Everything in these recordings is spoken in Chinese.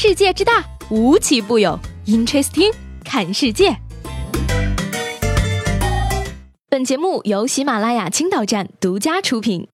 世界之大，无奇不有。Interesting，看世界。本节目由喜马拉雅青岛站独家出品。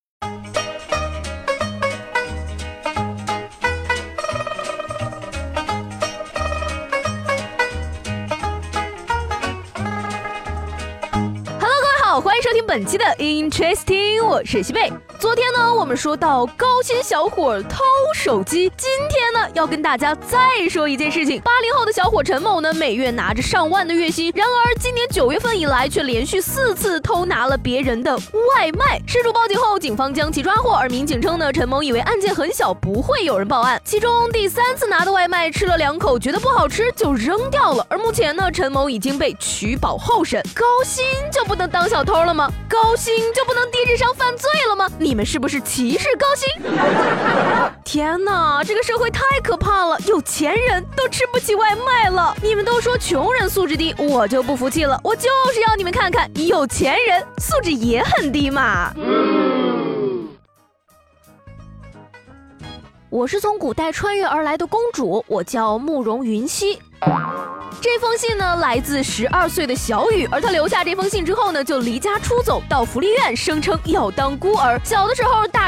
Hello，各位好欢迎收听本期的 Interesting，我是西贝。昨天呢，我们说到高薪小伙偷手机，今天呢，要跟大家再说一件事情。八零后的小伙陈某呢，每月拿着上万的月薪，然而今年九月份以来，却连续四次偷拿了别人的外卖。失主报警后，警方将其抓获。而民警称呢，陈某以为案件很小，不会有人报案。其中第三次拿的外卖吃了两口，觉得不好吃就扔掉了。而目前呢，陈某已经被取保候审。高薪就不能当小偷？了吗？高薪就不能低智商犯罪了吗？你们是不是歧视高薪？天哪，这个社会太可怕了！有钱人都吃不起外卖了。你们都说穷人素质低，我就不服气了。我就是要你们看看，有钱人素质也很低嘛。我是从古代穿越而来的公主，我叫慕容云溪。这封信呢，来自十二岁的小雨，而她留下这封信之后呢，就离家出走，到福利院，声称要当孤儿。小的时候，大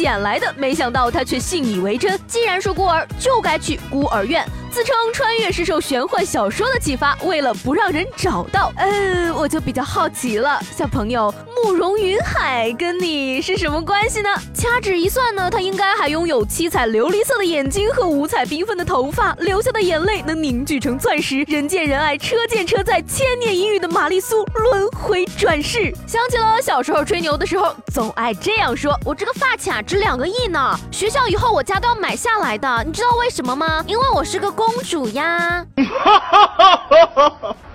捡来的，没想到他却信以为真。既然是孤儿，就该去孤儿院。自称穿越是受玄幻小说的启发，为了不让人找到，呃，我就比较好奇了，小朋友，慕容云海跟你是什么关系呢？掐指一算呢，他应该还拥有七彩琉璃色的眼睛和五彩缤纷的头发，流下的眼泪能凝聚成钻石，人见人爱，车见车载，千年一遇的玛丽苏轮回转世。想起了小时候吹牛的时候，总爱这样说：“我这个发卡值两个亿呢，学校以后我家都要买下来的，你知道为什么吗？因为我是个。”公主呀。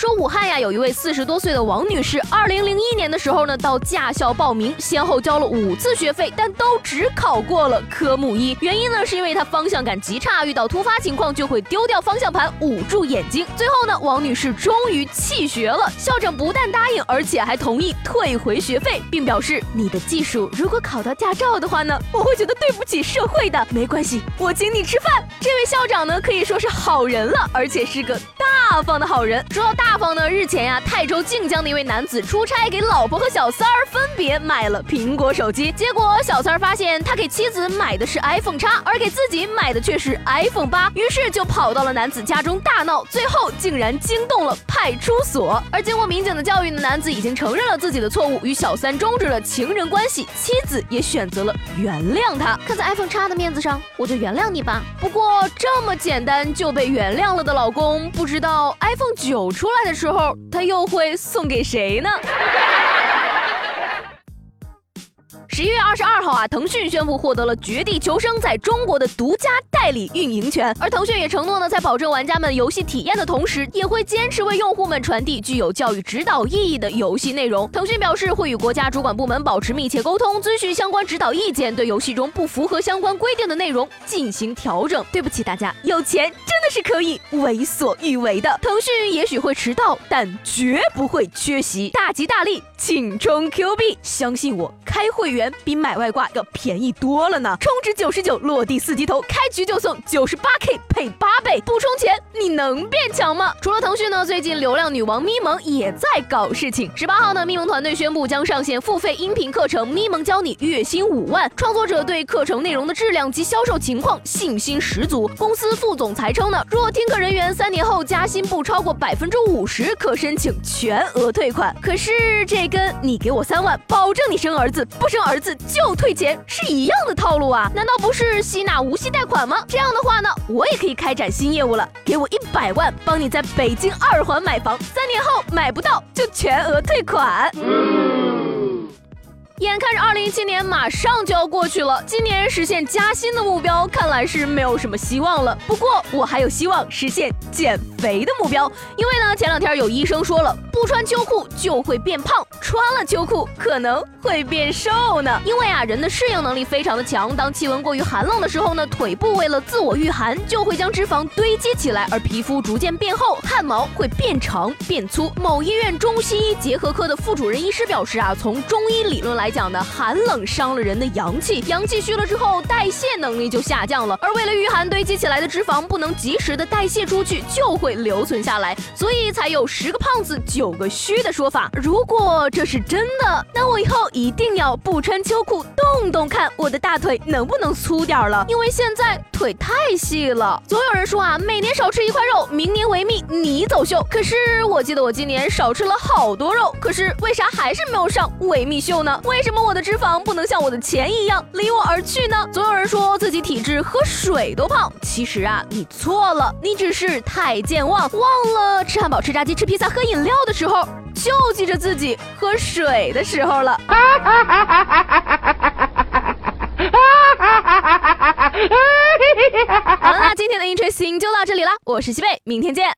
说武汉呀，有一位四十多岁的王女士，二零零一年的时候呢，到驾校报名，先后交了五次学费，但都只考过了科目一。原因呢，是因为她方向感极差，遇到突发情况就会丢掉方向盘，捂住眼睛。最后呢，王女士终于弃学了。校长不但答应，而且还同意退回学费，并表示你的技术如果考到驾照的话呢，我会觉得对不起社会的。没关系，我请你吃饭。这位校长呢，可以说是好人了，而且是个大方的好人。说到大。大方呢？日前呀，泰州靖江的一位男子出差，给老婆和小三儿分别买了苹果手机。结果小三儿发现他给妻子买的是 iPhone 叉，而给自己买的却是 iPhone 八，于是就跑到了男子家中大闹，最后竟然惊动了派出所。而经过民警的教育呢，男子已经承认了自己的错误，与小三终止了情人关系，妻子也选择了原谅他。看在 iPhone 叉的面子上，我就原谅你吧。不过这么简单就被原谅了的老公，不知道 iPhone 九出来。的时候，他又会送给谁呢？十一月二十二号啊，腾讯宣布获得了《绝地求生》在中国的独家代理运营权，而腾讯也承诺呢，在保证玩家们游戏体验的同时，也会坚持为用户们传递具有教育指导意义的游戏内容。腾讯表示，会与国家主管部门保持密切沟通，遵循相关指导意见，对游戏中不符合相关规定的内容进行调整。对不起大家，有钱真的是可以为所欲为的。腾讯也许会迟到，但绝不会缺席，大吉大利，请充 Q 币，相信我，开会员。比买外挂要便宜多了呢，充值九十九，落地四级头，开局就送九十八 K 配八倍，不充钱你能变强吗？除了腾讯呢，最近流量女王咪蒙也在搞事情。十八号呢，咪蒙团队宣布将上线付费音频课程《咪蒙教你》，月薪五万。创作者对课程内容的质量及销售情况信心十足。公司副总裁称呢，若听课人员三年后加薪不超过百分之五十，可申请全额退款。可是这跟你给我三万，保证你生儿子，不生儿。儿子就退钱是一样的套路啊？难道不是吸纳无息贷款吗？这样的话呢，我也可以开展新业务了，给我一百万，帮你在北京二环买房，三年后买不到就全额退款。嗯眼看着二零一七年马上就要过去了，今年实现加薪的目标看来是没有什么希望了。不过我还有希望实现减肥的目标，因为呢，前两天有医生说了，不穿秋裤就会变胖，穿了秋裤可能会变瘦呢。因为啊，人的适应能力非常的强，当气温过于寒冷的时候呢，腿部为了自我御寒，就会将脂肪堆积起来，而皮肤逐渐变厚，汗毛会变长变粗。某医院中西医结合科的副主任医师表示啊，从中医理论来。讲呢，寒冷伤了人的阳气，阳气虚了之后，代谢能力就下降了。而为了御寒，堆积起来的脂肪不能及时的代谢出去，就会留存下来，所以才有十个胖子九个虚的说法。如果这是真的，那我以后一定要不穿秋裤，动动看我的大腿能不能粗点了，因为现在腿太细了。总有人说啊，每年少吃一块肉，明年维密你走秀。可是我记得我今年少吃了好多肉，可是为啥还是没有上维密秀呢？为什么我的脂肪不能像我的钱一样离我而去呢？总有人说自己体质喝水都胖，其实啊，你错了，你只是太健忘，忘了吃汉堡、吃炸鸡、吃披萨、喝饮料的时候。就记着自己喝水的时候了。好了，今天的 Interesting 就到这里了，我是西贝，明天见。